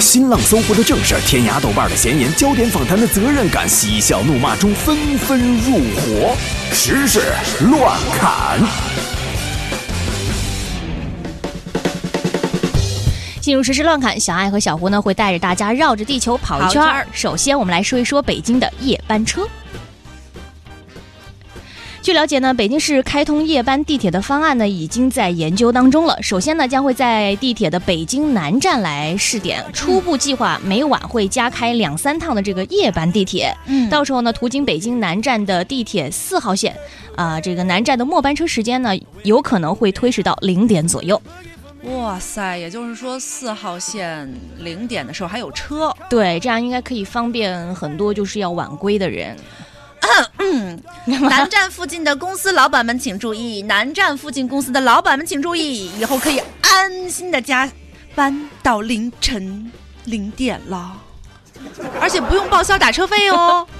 新浪、搜狐的正事，天涯、豆瓣的闲言，焦点访谈的责任感，嬉笑怒骂中纷纷入伙，时事乱砍。进入实时乱砍，小爱和小胡呢会带着大家绕着地球跑一圈儿。首先，我们来说一说北京的夜班车。据了解呢，北京市开通夜班地铁的方案呢已经在研究当中了。首先呢，将会在地铁的北京南站来试点，初步计划每晚会加开两三趟的这个夜班地铁。嗯到时候呢，途经北京南站的地铁四号线，啊、这个南站的末班车时间呢，有可能会推迟到零点左右。哇塞，也就是说四号线零点的时候还有车。对，这样应该可以方便很多就是要晚归的人。南站附近的公司老板们请注意，南站附近公司的老板们请注意，以后可以安心的加班到凌晨零点了，而且不用报销打车费哦。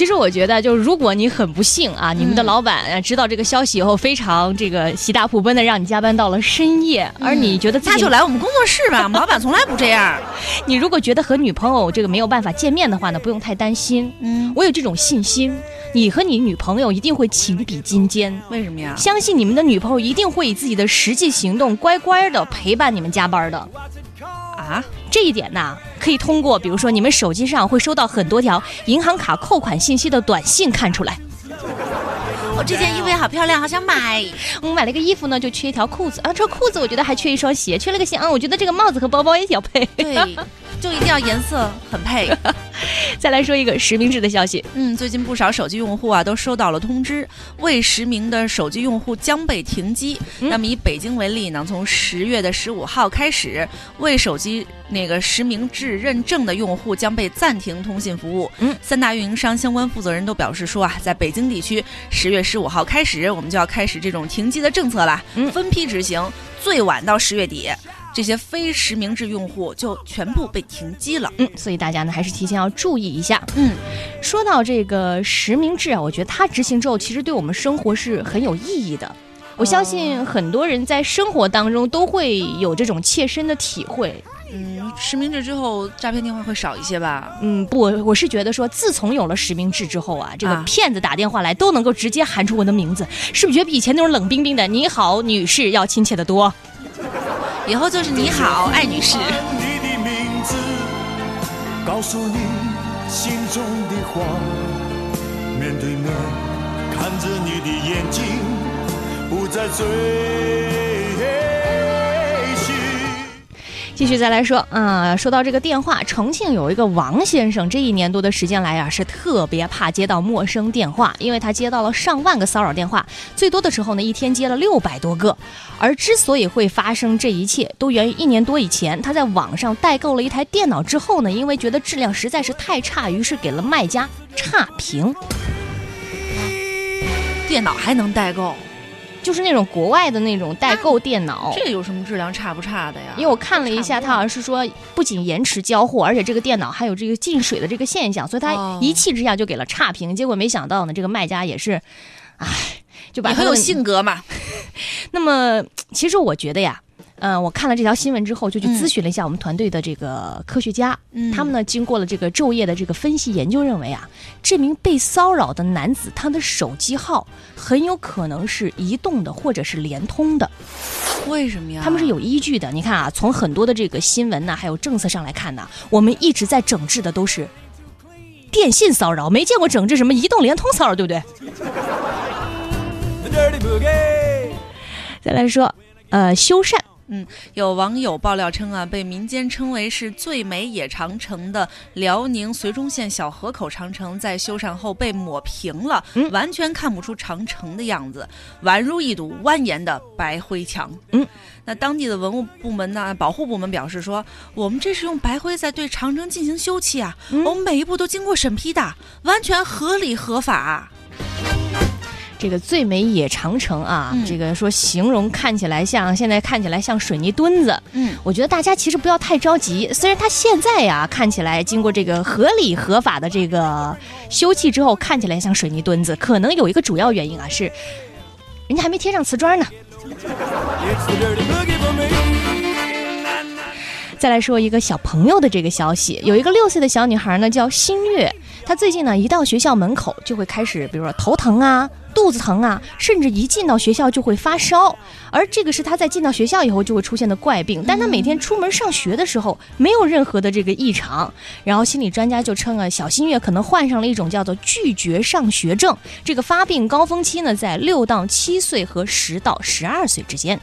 其实我觉得，就是如果你很不幸啊，你们的嗯老板啊知道这个消息以后，非常这个喜大普奔的让你加班到了深夜，而你觉得自己那就来我们工作室吧，我 们老板从来不这样。你如果觉得和女朋友这个没有办法见面的话呢，不用太担心。嗯，我有这种信心，你和你女朋友一定会情比金坚。为什么呀？相信你们的女朋友一定会以自己的实际行动乖乖的陪伴你们加班的。啊，这一点呢，可以通过比如说你们手机上会收到很多条银行卡扣款信息的短信看出来。我这件衣服也好漂亮，好想买。我买了个衣服呢，就缺一条裤子啊，这裤子我觉得还缺一双鞋，缺了个鞋啊，我觉得这个帽子和包包也要配。对，就一定要颜色很配。再来说一个实名制的消息，嗯，最近不少手机用户啊都收到了通知，未实名的手机用户将被停机。嗯那么以北京为例呢，从十月的十五号开始，未手机那个实名制认证的用户将被暂停通信服务。嗯，三大运营商相关负责人都表示说啊，在北京地区，十月十五号开始，我们就要开始这种停机的政策了，嗯分批执行，最晚到十月底。这些非实名制用户就全部被停机了。嗯，所以大家呢还是提前要注意一下。嗯，说到这个实名制啊，我觉得它执行之后，其实对我们生活是很有意义的。我相信很多人在生活当中都会有这种切身的体会。嗯，实名制之后，诈骗电话会少一些吧？嗯，不，我我是觉得说，自从有了实名制之后啊，这个啊骗子打电话来都能够直接喊出我的名字，是不是觉得比以前那种冷冰冰的“你好，女士”要亲切的多？以后就是你好，艾女士。你的名字，告诉你心中的话，面对面看着你的眼睛，不再追。继续再来说，啊、说到这个电话，重庆有一个王先生，这一年多的时间来啊，是特别怕接到陌生电话，因为他接到了上万个骚扰电话，最多的时候呢，一天接了六百多个。而之所以会发生这一切，都源于一年多以前，他在网上代购了一台电脑之后呢，因为觉得质量实在是太差，于是给了卖家差评，电脑还能代购，就是那种国外的那种代购电脑。这有什么质量差不差的呀？因为我看了一下，他好像是说不仅延迟交货，而且这个电脑还有这个进水的这个现象，所以他哦一气之下就给了差评。结果没想到呢，这个卖家也是，唉，就很有性格嘛。那么，其实我觉得呀，呃，我看了这条新闻之后，就去嗯咨询了一下我们团队的这个科学家，嗯他们呢经过了这个昼夜的这个分析研究，认为啊，这名被骚扰的男子他的手机号很有可能是移动的或者是联通的。为什么呀？他们是有依据的。你看啊，从很多的这个新闻呐、还有政策上来看呢，我们一直在整治的都是电信骚扰，没见过整治什么移动、联通骚扰，对不对？再来说，呃，修缮。有网友爆料称啊，被民间称为是最美野长城的辽宁绥中县小河口长城，在修缮后被抹平了，嗯完全看不出长城的样子，宛如一堵蜿蜒的白灰墙。嗯，那当地的文物部门呢，保护部门表示说，我们这是用白灰在对长城进行修葺啊，嗯我们每一步都经过审批的，完全合理合法。这个最美野长城啊，嗯这个说形容看起来像现在看起来像水泥墩子。嗯，我觉得大家其实不要太着急，虽然它现在呀看起来经过这个合理合法的这个修葺之后，看起来像水泥墩子，可能有一个主要原因啊是，人家还没贴上瓷砖呢。再来说一个小朋友的这个消息，有一个六岁的小女孩呢，叫新月，她最近呢一到学校门口就会开始，比如说头疼啊、肚子疼啊，甚至一进到学校就会发烧，而这个是他在进到学校以后就会出现的怪病。但他每天出门上学的时候没有任何的这个异常，然后心理专家就称啊，小新月可能患上了一种叫做拒绝上学症，这个发病高峰期呢在六到七岁和十到十二岁之间，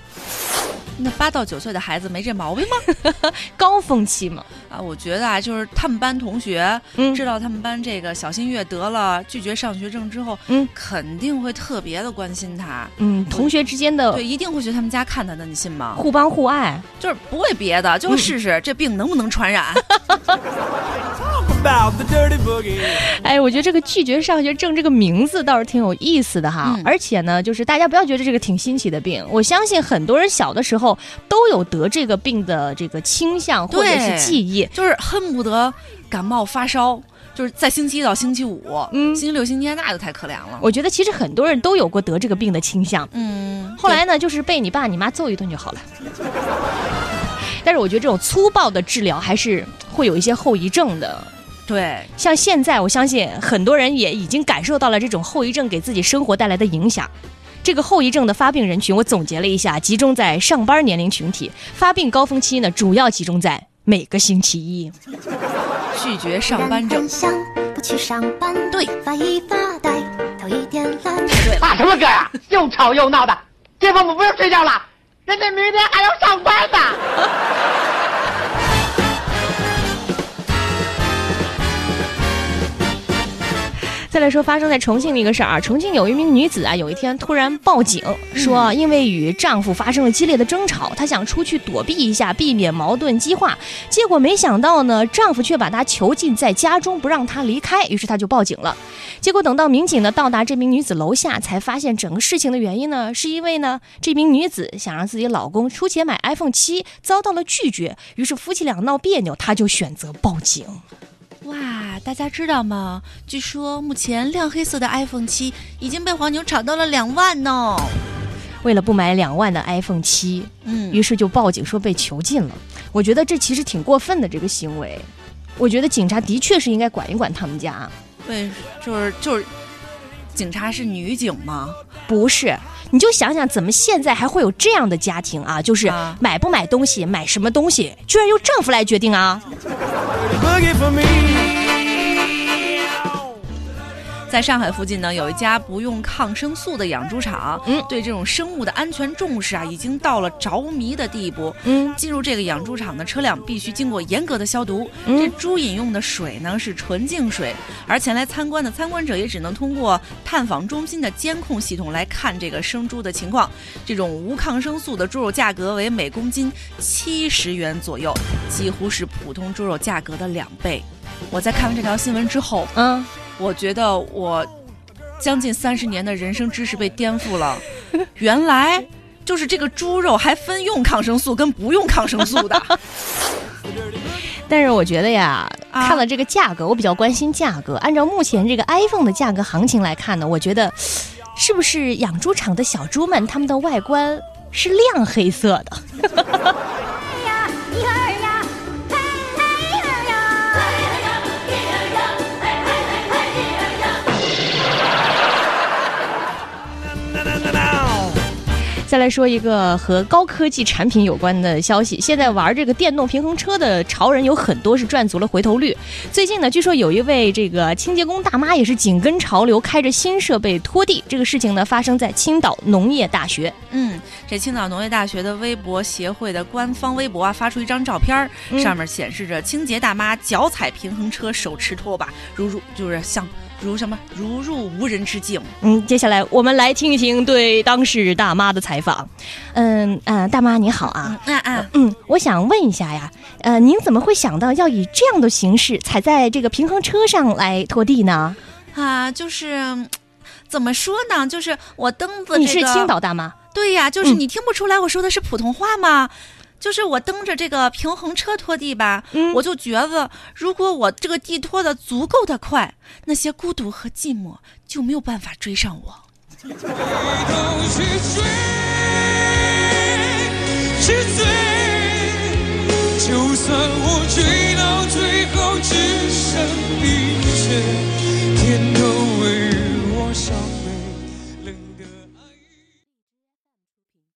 那八到九岁的孩子没这毛病吗？高峰期嘛。啊，我觉得啊，就是他们班同学嗯知道他们班这个小新月得了拒绝上学症之后，嗯肯定会特别的关心他，嗯，同学之间的对，一定会去他们家看他的，你信吗？互帮互爱。就是不为别的，就会试试这病能不能传染。About the dirty boogie. 哎，我觉得这个拒绝上学症这个名字倒是挺有意思的哈，嗯而且呢，就是大家不要觉得这个挺新奇的病，我相信很多人小的时候都有得这个病的这个倾向或者是记忆。就是恨不得感冒发烧，就是在星期一到星期五，嗯星期六、星期天那就太可怜了。我觉得其实很多人都有过得这个病的倾向，嗯，后来呢，就是被你爸你妈揍一顿就好了。但是我觉得这种粗暴的治疗还是会有一些后遗症的。对，像现在，我相信很多人也已经感受到了这种后遗症给自己生活带来的影响。这个后遗症的发病人群，我总结了一下，集中在上班年龄群体，发病高峰期呢，主要集中在每个星期一。拒绝上班症不去上班，对发一发呆，头一点懒。唱什么歌呀、又吵又闹的，这父母不用睡觉了，人家明天还要上班呢。再来说发生在重庆的一个事儿啊，重庆有一名女子啊，有一天突然报警说，啊因为与丈夫发生了激烈的争吵，她想出去躲避一下，避免矛盾激化。结果没想到呢，丈夫却把她囚禁在家中，不让她离开，于是她就报警了。结果等到民警呢到达这名女子楼下，才发现整个事情的原因呢，是因为呢这名女子想让自己老公出钱买 iPhone 七，遭到了拒绝，于是夫妻俩闹别扭，她就选择报警。哇，大家知道吗？据说目前亮黑色的 iPhone 七已经被黄牛炒到了两万呢。为了不买两万的 iPhone 七，嗯，于是就报警说被囚禁了。我觉得这其实挺过分的这个行为，我觉得警察的确是应该管一管他们家。对就是就是，警察是女警吗？不是，你就想想怎么现在还会有这样的家庭啊？就是啊买不买东西，买什么东西，居然由丈夫来决定啊！在上海附近呢，有一家不用抗生素的养猪场，嗯对这种生物的安全重视啊，已经到了着迷的地步。嗯进入这个养猪场的车辆必须经过严格的消毒，嗯这猪饮用的水呢是纯净水，而前来参观的参观者也只能通过探访中心的监控系统来看这个生猪的情况。这种无抗生素的猪肉价格为每公斤七十元左右，几乎是普通猪肉价格的两倍。我在看完这条新闻之后，嗯，我觉得我将近三十年的人生知识被颠覆了。原来就是这个猪肉还分用抗生素跟不用抗生素的。但是我觉得呀，啊看了这个价格，我比较关心价格。按照目前这个 iPhone 的价格行情来看呢，我觉得 是不是养猪场的小猪们它们的外观是亮黑色的？再来说一个和高科技产品有关的消息，现在玩这个电动平衡车的潮人有很多是赚足了回头率。最近呢，据说有一位这个清洁工大妈也是紧跟潮流，开着新设备拖地。这个事情呢，发生在青岛农业大学。嗯，这青岛农业大学的微博协会的官方微博啊，发出一张照片上面显示着清洁大妈脚踩平衡车，手持拖把，如如就是像如什么如入无人之境。嗯，接下来我们来听一听对当事大妈的采访。嗯呃，大妈你好啊。嗯嗯嗯，我想问一下呀，呃，您怎么会想到要以这样的形式踩在这个平衡车上来拖地呢？啊，就是嗯怎么说呢？就是我蹬子、这个，你是青岛大妈？对呀，就是嗯你听不出来我说的是普通话吗？就是我蹬着这个平衡车拖地吧，嗯我就觉得，如果我这个地拖的足够的快，那些孤独和寂寞就没有办法追上我。去追，去追，就算我追到最后只剩冰雪，天都